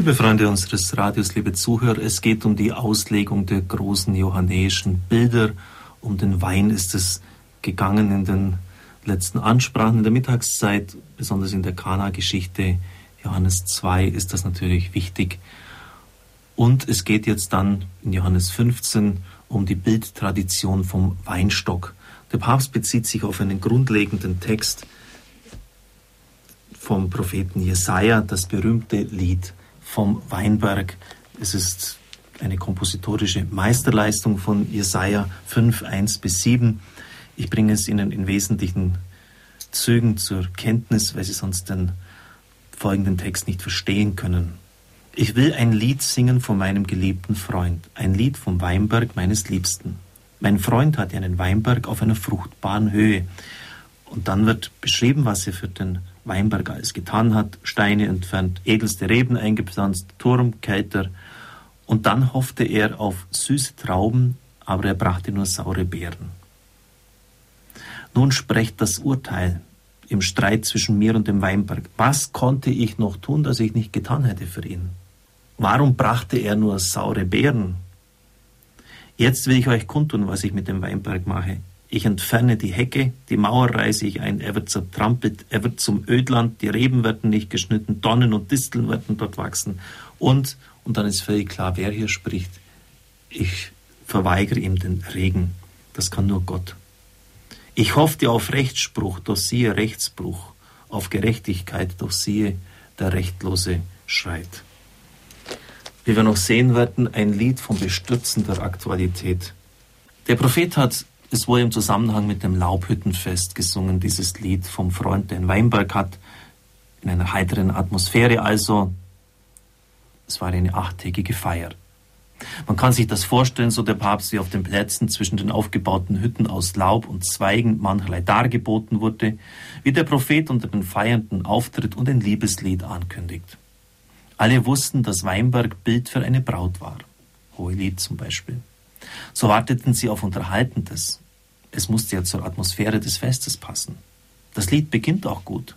Liebe Freunde unseres Radios, liebe Zuhörer, es geht um die Auslegung der großen johannäischen Bilder. Um den Wein ist es gegangen in den letzten Ansprachen in der Mittagszeit, besonders in der Kana-Geschichte. Johannes 2 ist das natürlich wichtig. Und es geht jetzt dann in Johannes 15 um die Bildtradition vom Weinstock. Der Papst bezieht sich auf einen grundlegenden Text vom Propheten Jesaja, das berühmte Lied vom Weinberg. Es ist eine kompositorische Meisterleistung von Jesaja 5, 1 bis 7. Ich bringe es Ihnen in wesentlichen Zügen zur Kenntnis, weil Sie sonst den folgenden Text nicht verstehen können. Ich will ein Lied singen von meinem geliebten Freund, ein Lied vom Weinberg meines Liebsten. Mein Freund hat einen Weinberg auf einer fruchtbaren Höhe. Und dann wird beschrieben, was er für den Weinberg alles getan hat, Steine entfernt, edelste Reben eingepflanzt, Turm, Kelter. Und dann hoffte er auf süße Trauben, aber er brachte nur saure Beeren. Nun spricht das Urteil im Streit zwischen mir und dem Weinberg. Was konnte ich noch tun, das ich nicht getan hätte für ihn? Warum brachte er nur saure Beeren? Jetzt will ich euch kundtun, was ich mit dem Weinberg mache. Ich entferne die Hecke, die Mauer reiße ich ein, er wird zertrampelt, er wird zum Ödland, die Reben werden nicht geschnitten, Donnen und Disteln werden dort wachsen. Und, und dann ist völlig klar, wer hier spricht. Ich verweigere ihm den Regen. Das kann nur Gott. Ich hoffte auf Rechtsspruch, doch siehe Rechtsbruch, auf Gerechtigkeit, doch siehe der Rechtlose schreit. Wie wir noch sehen werden, ein Lied von bestürzender Aktualität. Der Prophet hat es wurde im Zusammenhang mit dem Laubhüttenfest gesungen, dieses Lied vom Freund, der in Weinberg hat, in einer heiteren Atmosphäre also. Es war eine achttägige Feier. Man kann sich das vorstellen, so der Papst, wie auf den Plätzen zwischen den aufgebauten Hütten aus Laub und Zweigen mancherlei dargeboten wurde, wie der Prophet unter den Feiernden auftritt und ein Liebeslied ankündigt. Alle wussten, dass Weinberg Bild für eine Braut war. Hohelied zum Beispiel. So warteten sie auf Unterhaltendes. Es musste ja zur Atmosphäre des Festes passen. Das Lied beginnt auch gut.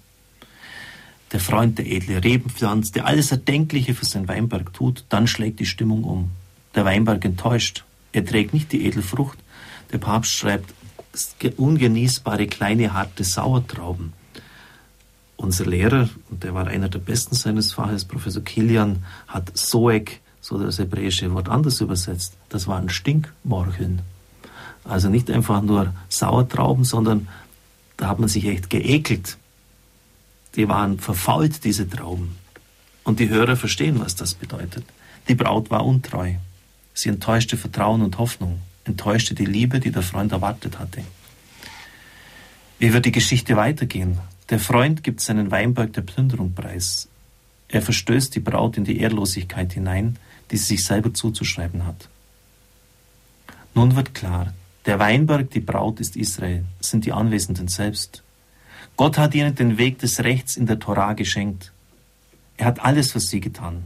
Der Freund, der edle Reben pflanzt, der alles Erdenkliche für sein Weinberg tut, dann schlägt die Stimmung um. Der Weinberg enttäuscht. Er trägt nicht die edle Frucht. Der Papst schreibt ungenießbare kleine harte Sauertrauben. Unser Lehrer, und der war einer der besten seines Faches, Professor Kilian, hat Soek so das hebräische Wort anders übersetzt. Das waren Stinkmorcheln. Also nicht einfach nur Sauertrauben, sondern da hat man sich echt geekelt. Die waren verfault, diese Trauben. Und die Hörer verstehen, was das bedeutet. Die Braut war untreu. Sie enttäuschte Vertrauen und Hoffnung, enttäuschte die Liebe, die der Freund erwartet hatte. Wie wird die Geschichte weitergehen? Der Freund gibt seinen Weinberg der Plünderung preis. Er verstößt die Braut in die Ehrlosigkeit hinein, die sie sich selber zuzuschreiben hat. Nun wird klar, der Weinberg, die Braut ist Israel, sind die Anwesenden selbst. Gott hat ihnen den Weg des Rechts in der Torah geschenkt. Er hat alles für sie getan.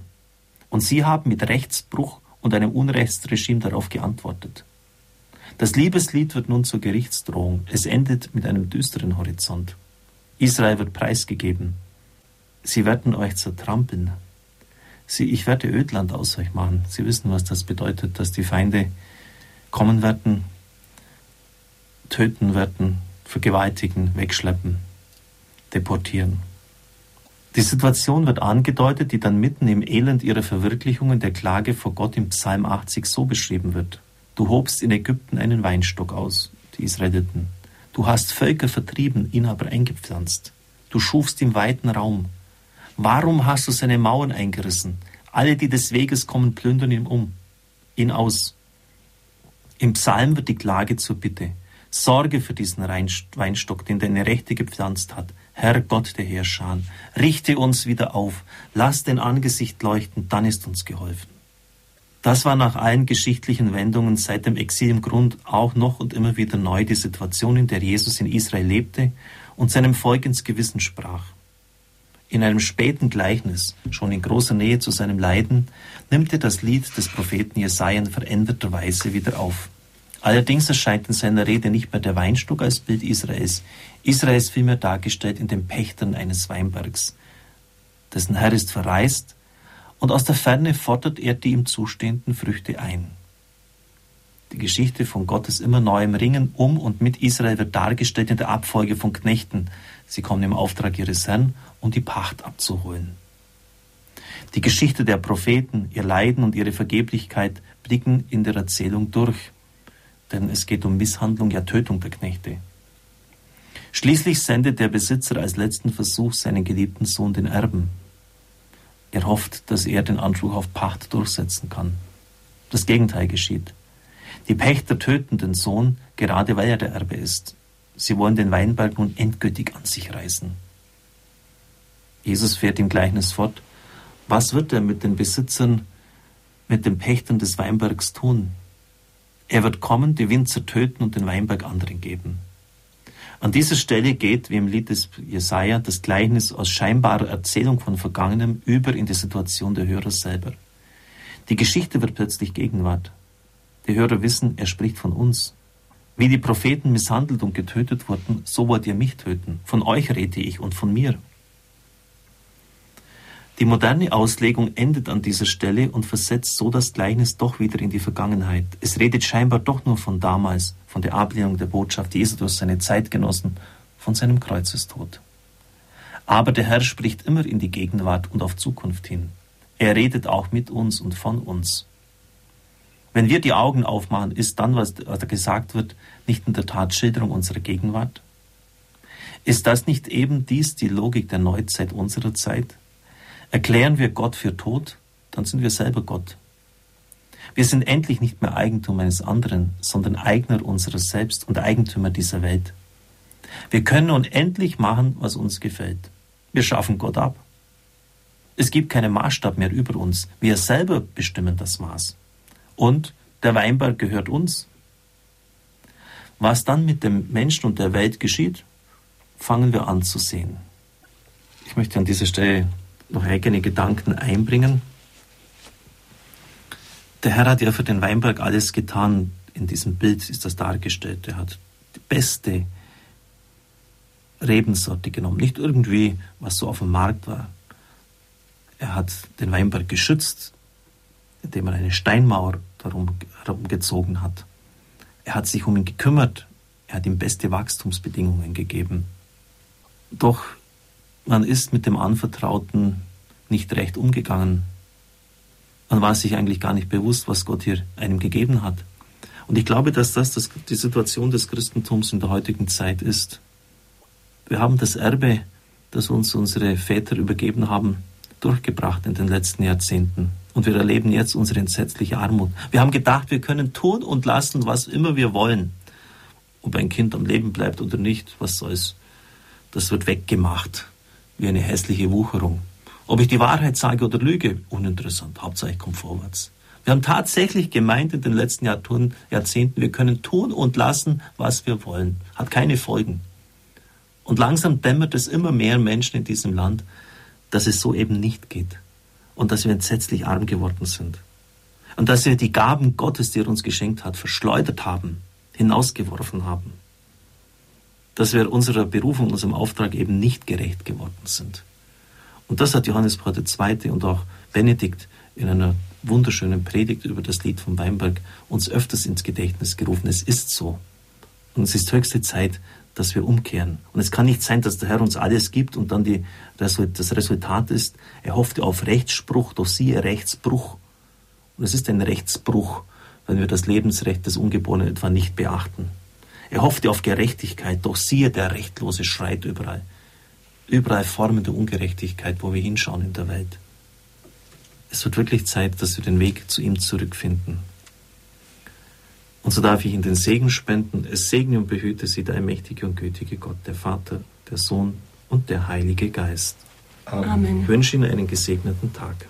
Und sie haben mit Rechtsbruch und einem Unrechtsregime darauf geantwortet. Das Liebeslied wird nun zur Gerichtsdrohung. Es endet mit einem düsteren Horizont. Israel wird preisgegeben. Sie werden euch zertrampeln, Sie, ich werde Ödland aus euch machen. Sie wissen, was das bedeutet, dass die Feinde kommen werden, töten werden, vergewaltigen, wegschleppen, deportieren. Die Situation wird angedeutet, die dann mitten im Elend ihrer Verwirklichung in der Klage vor Gott im Psalm 80 so beschrieben wird. Du hobst in Ägypten einen Weinstock aus, die Israeliten. Du hast Völker vertrieben, ihn aber eingepflanzt. Du schufst im weiten Raum. Warum hast du seine Mauern eingerissen? Alle, die des Weges kommen, plündern ihn um, ihn aus. Im Psalm wird die Klage zur Bitte. Sorge für diesen Weinstock, den deine Rechte gepflanzt hat. Herr Gott der Herrscher, richte uns wieder auf, lass dein Angesicht leuchten, dann ist uns geholfen. Das war nach allen geschichtlichen Wendungen seit dem Exil im Grund auch noch und immer wieder neu die Situation, in der Jesus in Israel lebte und seinem Volk ins Gewissen sprach. In einem späten Gleichnis, schon in großer Nähe zu seinem Leiden, nimmt er das Lied des Propheten Jesaja in veränderter Weise wieder auf. Allerdings erscheint in seiner Rede nicht mehr der Weinstock als Bild Israels. Israel ist vielmehr dargestellt in den Pächtern eines Weinbergs. Dessen Herr ist verreist und aus der Ferne fordert er die ihm zustehenden Früchte ein. Die Geschichte von Gottes immer neuem Ringen um und mit Israel wird dargestellt in der Abfolge von Knechten. Sie kommen im Auftrag ihres Herrn, um die Pacht abzuholen. Die Geschichte der Propheten, ihr Leiden und ihre Vergeblichkeit blicken in der Erzählung durch, denn es geht um Misshandlung, ja Tötung der Knechte. Schließlich sendet der Besitzer als letzten Versuch seinen geliebten Sohn den Erben. Er hofft, dass er den Anspruch auf Pacht durchsetzen kann. Das Gegenteil geschieht. Die Pächter töten den Sohn, gerade weil er der Erbe ist. Sie wollen den Weinberg nun endgültig an sich reißen. Jesus fährt im Gleichnis fort. Was wird er mit den Besitzern, mit den Pächtern des Weinbergs tun? Er wird kommen, die Winzer töten und den Weinberg anderen geben. An dieser Stelle geht, wie im Lied des Jesaja, das Gleichnis aus scheinbarer Erzählung von Vergangenem über in die Situation der Hörer selber. Die Geschichte wird plötzlich Gegenwart. Die Hörer wissen, er spricht von uns. Wie die Propheten misshandelt und getötet wurden, so wollt ihr mich töten. Von euch rede ich und von mir. Die moderne Auslegung endet an dieser Stelle und versetzt so das Gleichnis doch wieder in die Vergangenheit. Es redet scheinbar doch nur von damals, von der Ablehnung der Botschaft Jesu durch seine Zeitgenossen, von seinem Kreuzestod. Aber der Herr spricht immer in die Gegenwart und auf Zukunft hin. Er redet auch mit uns und von uns. Wenn wir die Augen aufmachen, ist dann, was da gesagt wird, nicht in der Tat Schilderung unserer Gegenwart? Ist das nicht eben dies die Logik der Neuzeit unserer Zeit? Erklären wir Gott für tot, dann sind wir selber Gott. Wir sind endlich nicht mehr Eigentum eines anderen, sondern Eigner unserer selbst und Eigentümer dieser Welt. Wir können nun endlich machen, was uns gefällt. Wir schaffen Gott ab. Es gibt keinen Maßstab mehr über uns. Wir selber bestimmen das Maß und der Weinberg gehört uns. Was dann mit dem Menschen und der Welt geschieht, fangen wir an zu sehen. Ich möchte an dieser Stelle noch eigene Gedanken einbringen. Der Herr hat ja für den Weinberg alles getan. In diesem Bild ist das dargestellt. Er hat die beste Rebensorte genommen. Nicht irgendwie, was so auf dem Markt war. Er hat den Weinberg geschützt, indem er eine Steinmauer darum herumgezogen hat. Er hat sich um ihn gekümmert, er hat ihm beste Wachstumsbedingungen gegeben. Doch man ist mit dem Anvertrauten nicht recht umgegangen. Man war sich eigentlich gar nicht bewusst, was Gott hier einem gegeben hat. Und ich glaube, dass das, das die Situation des Christentums in der heutigen Zeit ist. Wir haben das Erbe, das uns unsere Väter übergeben haben, durchgebracht in den letzten Jahrzehnten. Und wir erleben jetzt unsere entsetzliche Armut. Wir haben gedacht, wir können tun und lassen, was immer wir wollen. Ob ein Kind am Leben bleibt oder nicht, was soll's. Das wird weggemacht, wie eine hässliche Wucherung. Ob ich die Wahrheit sage oder lüge, uninteressant. Hauptsache ich komme vorwärts. Wir haben tatsächlich gemeint in den letzten Jahrzehnten, wir können tun und lassen, was wir wollen. Hat keine Folgen. Und langsam dämmert es immer mehr Menschen in diesem Land, dass es so eben nicht geht und dass wir entsetzlich arm geworden sind. Und dass wir die Gaben Gottes, die er uns geschenkt hat, verschleudert haben, hinausgeworfen haben. Dass wir unserer Berufung, unserem Auftrag eben nicht gerecht geworden sind. Und das hat Johannes Paul II. und auch Benedikt in einer wunderschönen Predigt über das Lied von Weinberg uns öfters ins Gedächtnis gerufen. Es ist so. Und es ist höchste Zeit, dass wir umkehren. Und es kann nicht sein, dass der Herr uns alles gibt und dann die, das Resultat ist, er hoffte auf Rechtsspruch, doch siehe Rechtsbruch. Und es ist ein Rechtsbruch, wenn wir das Lebensrecht des Ungeborenen etwa nicht beachten. Er hoffte auf Gerechtigkeit, doch siehe, der Rechtlose schreit überall. Überall Formen der Ungerechtigkeit, wo wir hinschauen in der Welt. Es wird wirklich Zeit, dass wir den Weg zu ihm zurückfinden. Und so darf ich Ihnen den Segen spenden. Es segne und behüte Sie der allmächtige und gütige Gott, der Vater, der Sohn und der Heilige Geist. Amen. Ich wünsche Ihnen einen gesegneten Tag.